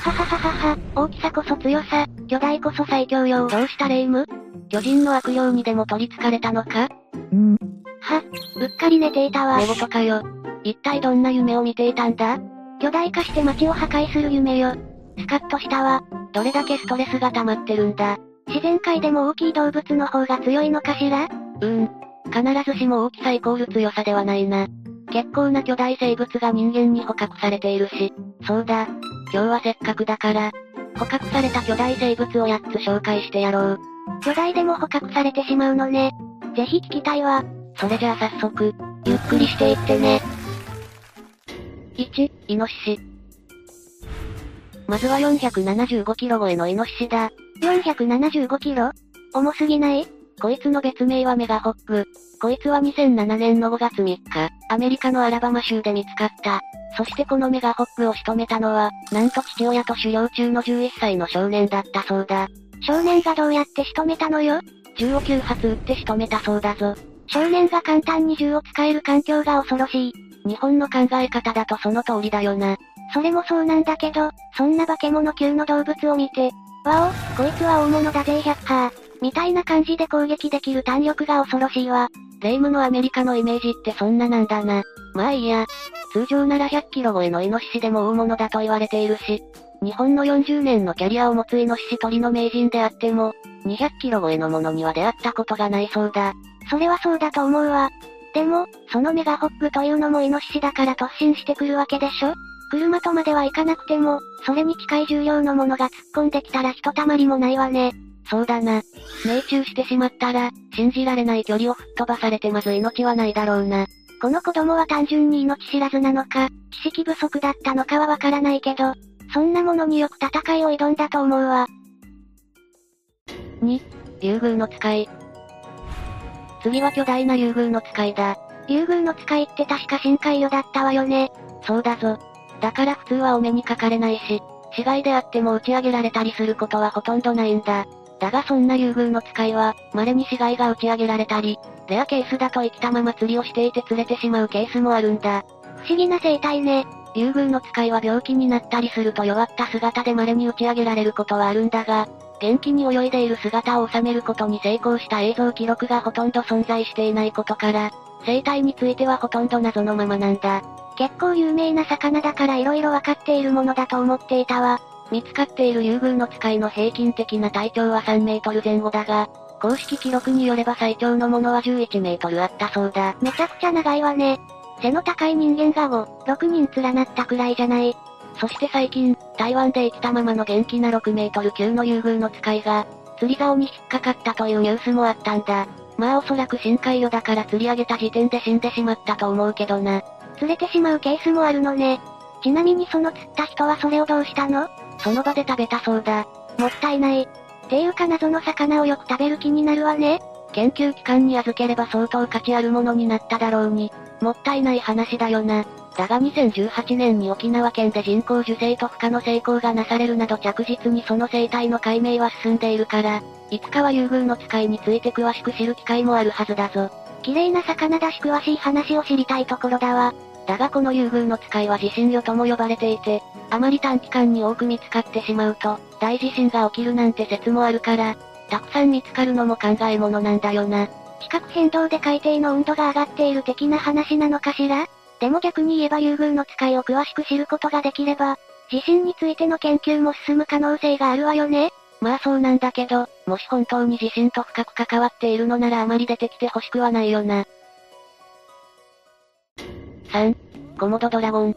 ははははは、大きさこそ強さ、巨大こそ最強よ。どうしたレイム？巨人の悪霊にでも取り憑かれたのか？んは、うっかり寝ていたわ。寝言かよ。一体どんな夢を見ていたんだ？巨大化して街を破壊する夢よ。スカッとしたわ。どれだけストレスが溜まってるんだ？自然界でも大きい動物の方が強いのかしら？うーん。必ずしも大きさイコール強さではないな。結構な巨大生物が人間に捕獲されているし。そうだ。今日はせっかくだから、捕獲された巨大生物を8つ紹介してやろう。巨大でも捕獲されてしまうのね。ぜひ聞きたいわ。それじゃあ早速、ゆっくりしていってね。1、イノシシ。まずは475キロ超えのイノシシだ。475キロ？重すぎない？こいつの別名はメガホッグ。こいつは2007年の5月3日、アメリカのアラバマ州で見つかった。そしてこのメガホッグを仕留めたのは、なんと父親と狩猟中の11歳の少年だったそうだ。少年がどうやって仕留めたのよ？銃を9発撃って仕留めたそうだぞ。少年が簡単に銃を使える環境が恐ろしい。日本の考え方だとその通りだよな。それもそうなんだけど、そんな化け物級の動物を見て、わお、こいつは大物だぜ100ハー。みたいな感じで攻撃できる弾力が恐ろしいわ。レイムのアメリカのイメージってそんななんだな。まあいいや。通常なら100キロ超えのイノシシでも大物だと言われているし、日本の40年のキャリアを持つイノシシ取りの名人であっても、200キロ超えのものには出会ったことがないそうだ。それはそうだと思うわ。でも、そのメガホッグというのもイノシシだから突進してくるわけでしょ？車とまでは行かなくても、それに近い重量のものが突っ込んできたらひとたまりもないわね。そうだな。命中してしまったら、信じられない距離を吹っ飛ばされてまず命はないだろうな。この子供は単純に命知らずなのか、知識不足だったのかはわからないけど、そんなものによく戦いを挑んだと思うわ。2、竜宮の使い。次は巨大な竜宮の使いだ。竜宮の使いって確か深海魚だったわよね。そうだぞ。だから普通はお目にかかれないし、死骸であっても打ち上げられたりすることはほとんどないんだ。だがそんな竜宮の使いは、稀に死骸が打ち上げられたり、レアケースだと生きたまま釣りをしていて釣れてしまうケースもあるんだ。不思議な生態ね。竜宮の使いは病気になったりすると弱った姿で稀に打ち上げられることはあるんだが、元気に泳いでいる姿を収めることに成功した映像記録がほとんど存在していないことから、生態についてはほとんど謎のままなんだ。結構有名な魚だから色々わかっているものだと思っていたわ。見つかっている竜宮の使いの平均的な体長は3メートル前後だが、公式記録によれば最長のものは11メートルあったそうだ。めちゃくちゃ長いわね。背の高い人間が5、6人連なったくらいじゃない。そして最近、台湾で生きたままの元気な6メートル級の竜宮の使いが、釣り竿に引っかかったというニュースもあったんだ。まあおそらく深海魚だから釣り上げた時点で死んでしまったと思うけどな。釣れてしまうケースもあるのね。ちなみにその釣った人はそれをどうしたの？その場で食べたそうだ。もったいない。ていうか謎の魚をよく食べる気になるわね。研究機関に預ければ相当価値あるものになっただろうに、もったいない話だよな。だが2018年に沖縄県で人工授精と孵化の成功がなされるなど着実にその生態の解明は進んでいるから、いつかは竜宮の使いについて詳しく知る機会もあるはずだぞ。綺麗な魚だし詳しい話を知りたいところだわ。だがこの竜宮の使いは地震魚とも呼ばれていて、あまり短期間に多く見つかってしまうと、大地震が起きるなんて説もあるから、たくさん見つかるのも考えものなんだよな。地殻変動で海底の温度が上がっている的な話なのかしら？でも逆に言えば竜宮の使いを詳しく知ることができれば、地震についての研究も進む可能性があるわよね。まあそうなんだけど、もし本当に地震と深く関わっているのならあまり出てきて欲しくはないよな。3、コモドドラゴン。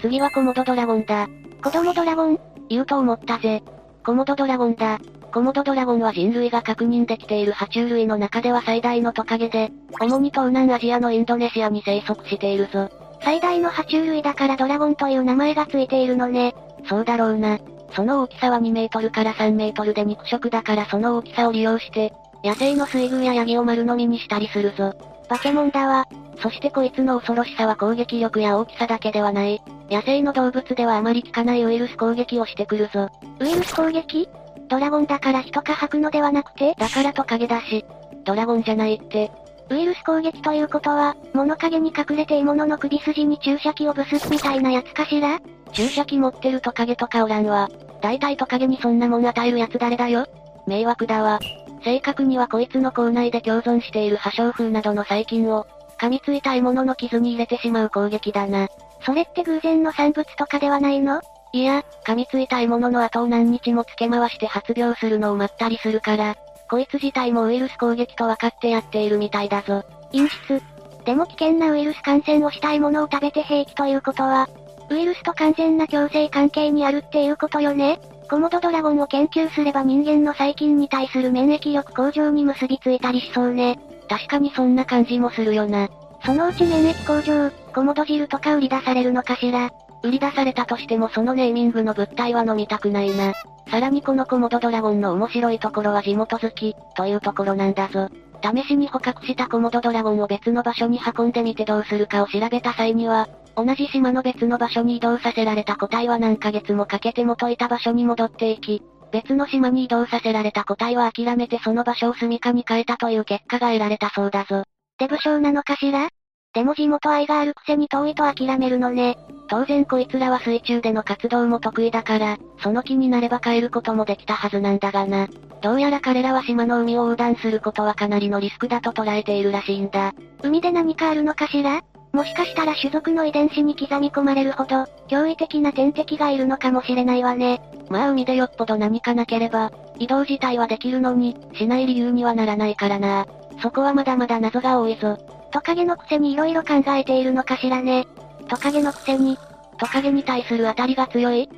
次はコモドドラゴンだ。子供ドラゴン言うと思ったぜ。コモドドラゴンだ。コモドドラゴンは人類が確認できている爬虫類の中では最大のトカゲで、主に東南アジアのインドネシアに生息しているぞ。最大の爬虫類だからドラゴンという名前がついているのね。そうだろうな。その大きさは2メートルから3メートルで肉食だからその大きさを利用して、野生の水牛やヤギを丸飲みにしたりするぞ。化け物だわ。そしてこいつの恐ろしさは攻撃力や大きさだけではない。野生の動物ではあまり効かないウイルス攻撃をしてくるぞ。ウイルス攻撃？ドラゴンだから人か吐くのではなくて？だからトカゲだし。ドラゴンじゃないって。ウイルス攻撃ということは、物陰に隠れて獲物の首筋に注射器をブスみたいなやつかしら？注射器持ってるトカゲとかおらんわ。大体トカゲにそんなもん与えるやつ誰だよ迷惑だわ。正確にはこいつの口内で共存している破傷風などの細菌を、噛みついた獲物の傷に入れてしまう攻撃だな。それって偶然の産物とかではないの？いや、噛みついた獲物の後を何日も付け回して発病するのを待ったりするから、こいつ自体もウイルス攻撃と分かってやっているみたいだぞ。陰湿。でも危険なウイルス感染をしたいものを食べて平気ということは、ウイルスと完全な共生関係にあるっていうことよね？コモドドラゴンを研究すれば人間の細菌に対する免疫力向上に結びついたりしそうね。確かにそんな感じもするよな。そのうち免疫向上、コモド汁とか売り出されるのかしら。売り出されたとしてもそのネーミングの物体は飲みたくないな。さらにこのコモドドラゴンの面白いところは地元好き、というところなんだぞ。試しに捕獲したコモドドラゴンを別の場所に運んでみてどうするかを調べた際には、同じ島の別の場所に移動させられた個体は何ヶ月もかけて元いた場所に戻っていき、別の島に移動させられた個体は諦めてその場所を住処に変えたという結果が得られたそうだぞ。デブ症なのかしら？でも地元愛があるくせに遠いと諦めるのね。当然こいつらは水中での活動も得意だから、その気になれば帰ることもできたはずなんだがな。どうやら彼らは島の海を横断することはかなりのリスクだと捉えているらしいんだ。海で何かあるのかしら？もしかしたら種族の遺伝子に刻み込まれるほど、驚異的な天敵がいるのかもしれないわね。まあ海でよっぽど何かなければ、移動自体はできるのに、しない理由にはならないからな。そこはまだまだ謎が多いぞ。トカゲのくせに色々考えているのかしらね。トカゲのくせに、トカゲに対する当たりが強い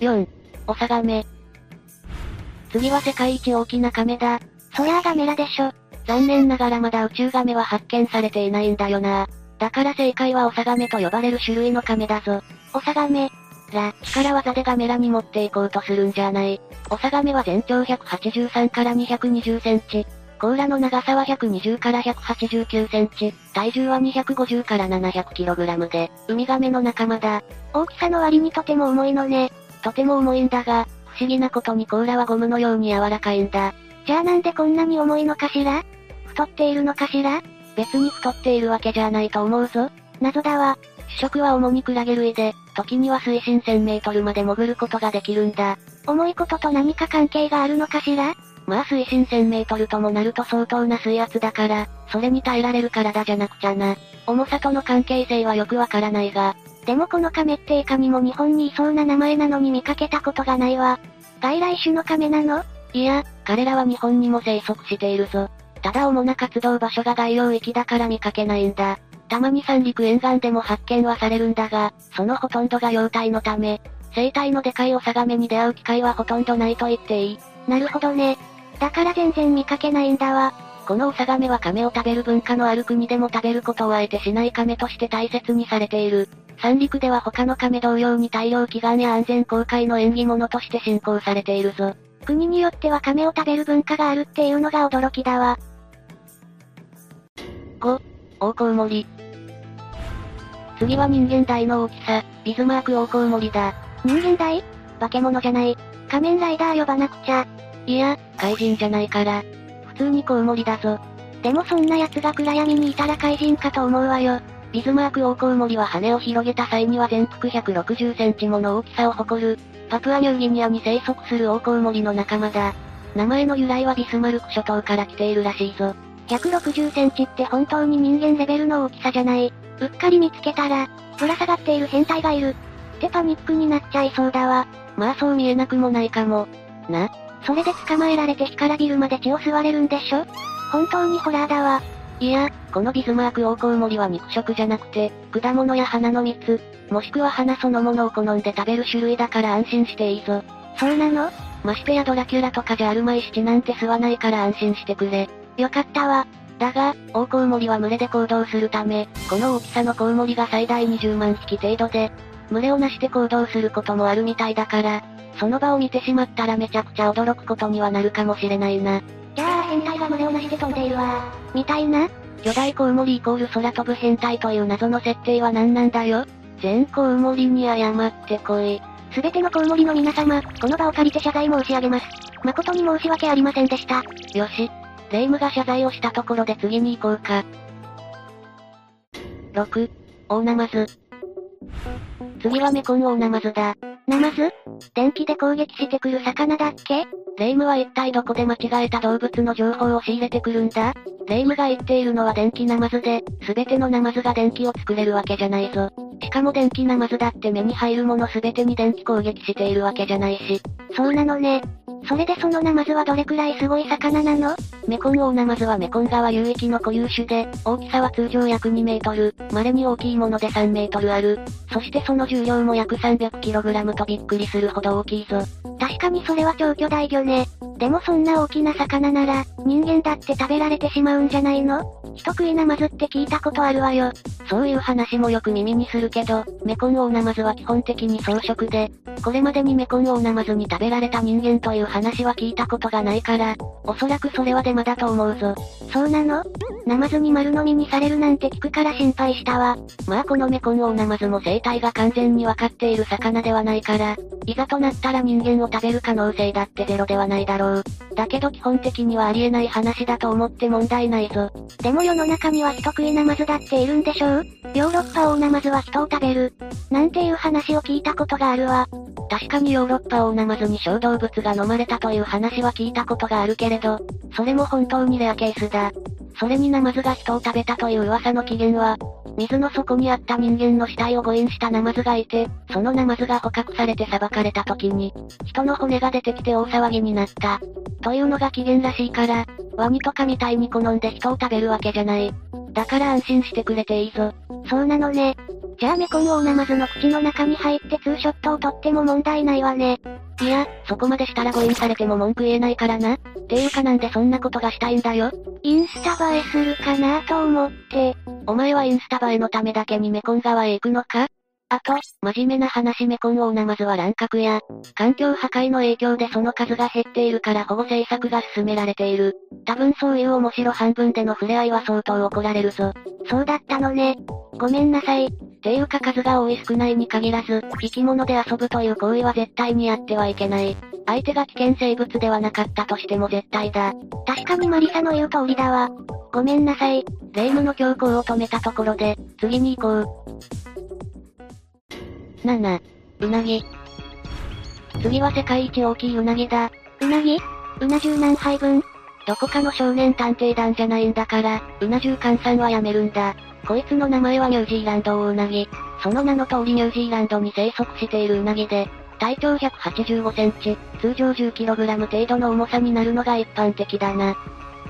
?4、オサガメ。次は世界一大きなカメだ。そりゃあガメラでしょ。残念ながらまだ宇宙ガメは発見されていないんだよな。だから正解はオサガメと呼ばれる種類のカメだぞ。オサガメ。ら、力技でガメラに持っていこうとするんじゃない。オサガメは全長183から220センチ、甲羅の長さは120から189センチ、体重は250から700キログラムで、ウミガメの仲間だ。大きさの割にとても重いのね。とても重いんだが、不思議なことに甲羅はゴムのように柔らかいんだ。じゃあなんでこんなに重いのかしら？太っているのかしら？別に太っているわけじゃないと思うぞ。謎だわ。主食は主にクラゲ類で、時には水深1000メートルまで潜ることができるんだ。重いことと何か関係があるのかしら？まあ水深1000メートルともなると相当な水圧だから、それに耐えられる体じゃなくちゃな。重さとの関係性はよくわからないが。でもこの亀っていかにも日本にいそうな名前なのに見かけたことがないわ。外来種の亀なの？いや、彼らは日本にも生息しているぞ。ただ主な活動場所が外洋域だから見かけないんだ。たまに三陸沿岸でも発見はされるんだが、そのほとんどが幼体のため、生体のでかいオサガメに出会う機会はほとんどないと言っていい。なるほどね。だから全然見かけないんだわ。このオサガメは亀を食べる文化のある国でも食べることをあえてしない亀として大切にされている。三陸では他の亀同様に大量祈願や安全公開の縁起物として信仰されているぞ。国によっては亀を食べる文化があるっていうのが驚きだわ。5、オオコウモリ。次は人間大の大きさ、ビズマークオオコウモリだ。人間大？化け物じゃない。仮面ライダー呼ばなくちゃ。いや、怪人じゃないから。普通にコウモリだぞ。でもそんな奴が暗闇にいたら怪人かと思うわよ。ビズマークオオコウモリは羽を広げた際には全幅160センチもの大きさを誇る、パプアニューギニアに生息するオオコウモリの仲間だ。名前の由来はビスマルク諸島から来ているらしいぞ。160センチって本当に人間レベルの大きさじゃない。うっかり見つけたら、ぶら下がっている変態がいる。ってパニックになっちゃいそうだわ。まあそう見えなくもないかも。な？それで捕まえられて干からびるまで血を吸われるんでしょ？本当にホラーだわ。いや、このビズマークオオコウモリは肉食じゃなくて、果物や花の蜜、もしくは花そのものを好んで食べる種類だから安心していいぞ。そうなの？ましてやドラキュラとかじゃあるまい七なんて吸わないから安心してくれ。よかったわ。だが、オオコウモリは群れで行動するため、この大きさのコウモリが最大20万匹程度で、群れをなして行動することもあるみたいだから、その場を見てしまったらめちゃくちゃ驚くことにはなるかもしれないな。じゃあ変態が群れをなして飛んでいるわ。みたいな？巨大コウモリイコール空飛ぶ変態という謎の設定は何なんだよ？全コウモリに謝ってこい。すべてのコウモリの皆様、この場を借りて謝罪申し上げます。誠に申し訳ありませんでした。よし。霊夢が謝罪をしたところで次に行こうか。6、大ナマズ。次はメコンオオナマズだ。ナマズ？電気で攻撃してくる魚だっけ？レイムは一体どこで間違えた動物の情報を仕入れてくるんだ？レイムが言っているのは電気ナマズで、すべてのナマズが電気を作れるわけじゃないぞ。しかも電気ナマズだって目に入るものすべてに電気攻撃しているわけじゃないし。そうなのね。それでそのナマズはどれくらいすごい魚なの？メコンオオナマズはメコン川流域の固有種で、大きさは通常約2メートル、稀に大きいもので3メートルある。そしてその重量も約 300kg とびっくりするほど大きいぞ。確かにそれは超巨大魚ね。でもそんな大きな魚なら、人間だって食べられてしまうんじゃないの？人食いナマズって聞いたことあるわよ。そういう話もよく耳にするけど、メコンオオナマズは基本的に草食で、これまでにメコンオオナマズに食べられた人間という話は聞いたことがないから、おそらくそれはデマだと思うぞ。そうなの？ナマズに丸飲みにされるなんて聞くから心配したわ。まあこのメコンオオナマズも生態が完全にわかっている魚ではないから、いざとなったら人間を食べる可能性だってゼロではないだろう。う。だけど基本的にはありえない話だと思って問題ないぞ。でも世の中には人食いナマズだっているんでしょう？ヨーロッパオオナマズは人を食べる。なんていう話を聞いたことがあるわ。確かにヨーロッパオオナマズに小動物が飲まれたという話は聞いたことがあるけれど、それも本当にレアケースだ。それにナマズが人を食べたという噂の起源は、水の底にあった人間の死体を誤飲したナマズがいて、そのナマズが捕獲されて裁かれた時に、人の骨が出てきて大騒ぎになった。というのが起源らしいから、ワニとかみたいに好んで人を食べるわけじゃない。だから安心してくれていいぞ。そうなのね。じゃあメコンオオナマズの口の中に入ってツーショットを撮っても問題ないわね。いや、そこまでしたら誤飲されても文句言えないからな。っていうかなんでそんなことがしたいんだよ。インスタ映えするかなと思って。お前はインスタ映えのためだけにメコン川へ行くのか？あと、真面目な話メコンオオナマズは乱獲や、環境破壊の影響でその数が減っているから保護政策が進められている。多分そういう面白半分での触れ合いは相当怒られるぞ。そうだったのね。ごめんなさい。ていうか数が多い少ないに限らず、生き物で遊ぶという行為は絶対にやってはいけない。相手が危険生物ではなかったとしても絶対だ。確かにマリサの言う通りだわ。ごめんなさい。霊夢の強行を止めたところで、次に行こう。7、うなぎ。次は世界一大きいうなぎだ。うなぎ？うな重何杯分？どこかの少年探偵団じゃないんだから、うな重換算はやめるんだ。こいつの名前はニュージーランドオオウナギ。その名の通りニュージーランドに生息しているウナギで、体長185センチ、通常 10kg 程度の重さになるのが一般的だな。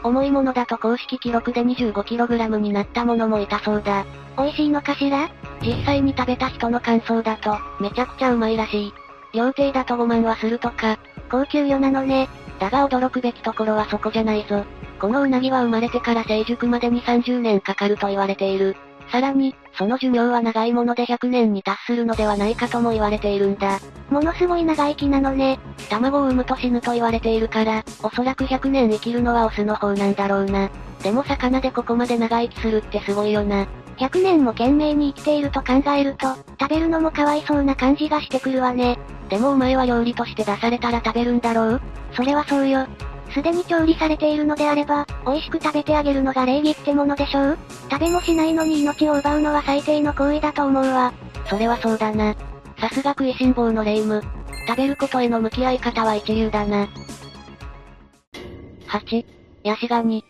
重いものだと公式記録で 25kg になったものもいたそうだ。美味しいのかしら？実際に食べた人の感想だと、めちゃくちゃうまいらしい。料亭だと5万はするとか。高級魚なのね。だが驚くべきところはそこじゃないぞ。このウナギは生まれてから成熟までに30年かかると言われている。さらに、その寿命は長いもので100年に達するのではないかとも言われているんだ。ものすごい長生きなのね。卵を産むと死ぬと言われているから、おそらく100年生きるのはオスの方なんだろうな。でも魚でここまで長生きするってすごいよな。100年も懸命に生きていると考えると、食べるのもかわいそうな感じがしてくるわね。でもお前は料理として出されたら食べるんだろう？それはそうよ。すでに調理されているのであれば、美味しく食べてあげるのが礼儀ってものでしょう？食べもしないのに命を奪うのは最低の行為だと思うわ。それはそうだな。さすが食いしん坊の霊夢。食べることへの向き合い方は一流だな。8、ヤシガニ。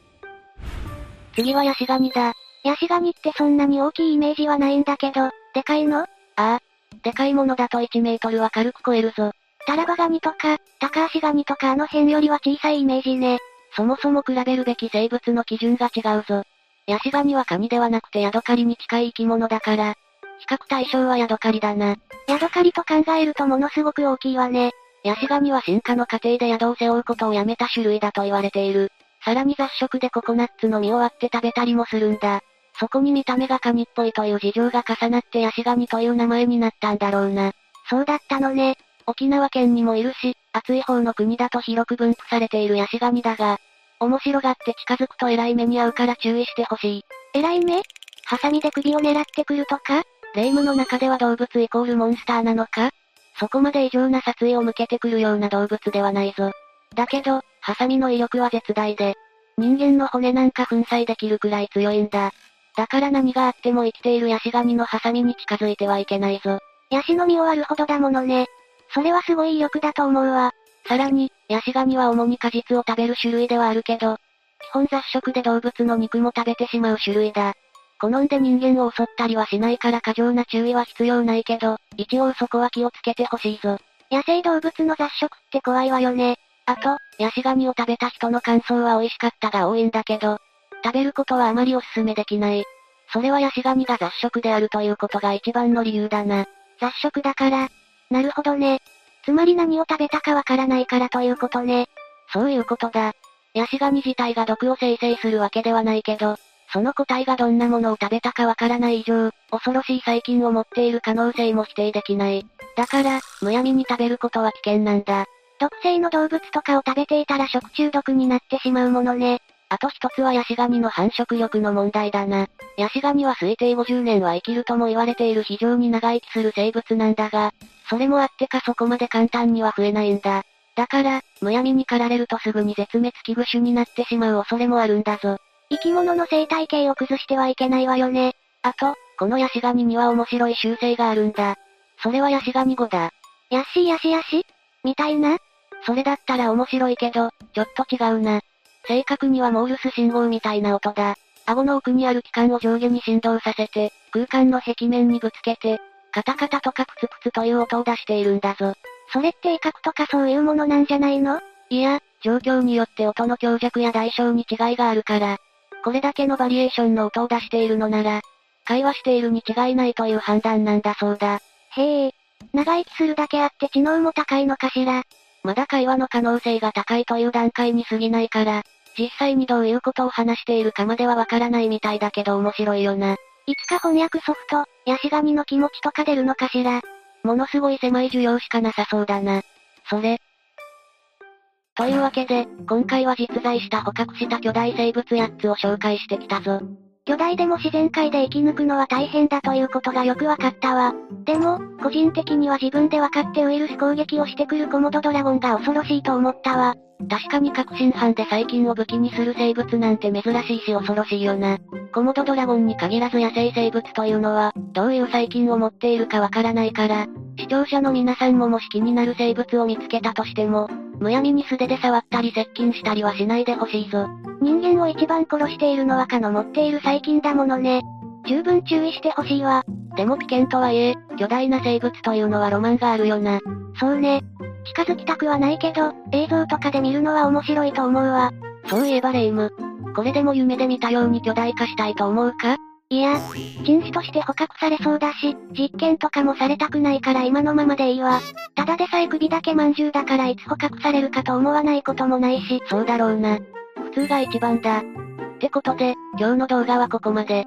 次はヤシガニだ。ヤシガニってそんなに大きいイメージはないんだけど、でかいの？ああ。でかいものだと1メートルは軽く超えるぞ。タラバガニとか、タカアシガニとかあの辺よりは小さいイメージね。そもそも比べるべき生物の基準が違うぞ。ヤシガニはカニではなくてヤドカリに近い生き物だから、比較対象はヤドカリだな。ヤドカリと考えるとものすごく大きいわね。ヤシガニは進化の過程で宿を背負うことをやめた種類だと言われている。さらに雑食でココナッツの実を割って食べたりもするんだ。そこに見た目がカニっぽいという事情が重なってヤシガニという名前になったんだろうな。そうだったのね。沖縄県にもいるし、暑い方の国だと広く分布されているヤシガニだが、面白がって近づくと偉い目に遭うから注意してほしい。偉い目？ハサミで首を狙ってくるとか？霊夢の中では動物イコールモンスターなのか？そこまで異常な殺意を向けてくるような動物ではないぞ。だけど、ハサミの威力は絶大で、人間の骨なんか粉砕できるくらい強いんだ。だから何があっても生きているヤシガニのハサミに近づいてはいけないぞ。ヤシの実を割るほどだものね。それはすごい威力だと思うわ。さらに、ヤシガニは主に果実を食べる種類ではあるけど、基本雑食で動物の肉も食べてしまう種類だ。好んで人間を襲ったりはしないから過剰な注意は必要ないけど、一応そこは気をつけてほしいぞ。野生動物の雑食って怖いわよね。あと、ヤシガニを食べた人の感想は美味しかったが多いんだけど、食べることはあまりお勧めできない。それはヤシガニが雑食であるということが一番の理由だな。雑食だから。なるほどね。つまり何を食べたかわからないからということね。そういうことだ。ヤシガニ自体が毒を生成するわけではないけど、その個体がどんなものを食べたかわからない以上、恐ろしい細菌を持っている可能性も否定できない。だから、むやみに食べることは危険なんだ。毒性の動物とかを食べていたら食中毒になってしまうものね。あと一つはヤシガニの繁殖力の問題だな。ヤシガニは推定50年は生きるとも言われている非常に長生きする生物なんだが、それもあってかそこまで簡単には増えないんだ。だから、むやみに狩られるとすぐに絶滅危惧種になってしまう恐れもあるんだぞ。生き物の生態系を崩してはいけないわよね。あと、このヤシガニには面白い習性があるんだ。それはヤシガニ語だ。ヤッシーヤシヤシ？みたいな？それだったら面白いけど、ちょっと違うな。正確にはモールス信号みたいな音だ。顎の奥にある器官を上下に振動させて、空間の壁面にぶつけて、カタカタとかプツプツという音を出しているんだぞ。それって威嚇とかそういうものなんじゃないの？いや、状況によって音の強弱や代償に違いがあるから。これだけのバリエーションの音を出しているのなら、会話しているに違いないという判断なんだそうだ。へえ。長生きするだけあって知能も高いのかしら？まだ会話の可能性が高いという段階に過ぎないから、実際にどういうことを話しているかまではわからないみたいだけど面白いよな。いつか翻訳ソフト、ヤシガニの気持ちとか出るのかしら。ものすごい狭い需要しかなさそうだな。それ。というわけで、今回は実在した捕獲した巨大生物8つを紹介してきたぞ。巨大でも自然界で生き抜くのは大変だということがよくわかったわ。でも、個人的には自分で分かってウイルス攻撃をしてくるコモドドラゴンが恐ろしいと思ったわ。確かに確信犯で細菌を武器にする生物なんて珍しいし恐ろしいよな。コモドドラゴンに限らず野生生物というのは、どういう細菌を持っているかわからないから、視聴者の皆さんももし気になる生物を見つけたとしても、むやみに素手で触ったり接近したりはしないでほしいぞ。人間を一番殺しているのは蚊の持っている細菌だものね。十分注意してほしいわ。でも危険とはいえ、巨大な生物というのはロマンがあるよな。そうね。近づきたくはないけど、映像とかで見るのは面白いと思うわ。そういえばレイム。これでも夢で見たように巨大化したいと思うか？いや、人種として捕獲されそうだし、実験とかもされたくないから今のままでいいわ。ただでさえ首だけまんじゅうだからいつ捕獲されるかと思わないこともないし。そうだろうな。普通が一番だ。ってことで、今日の動画はここまで。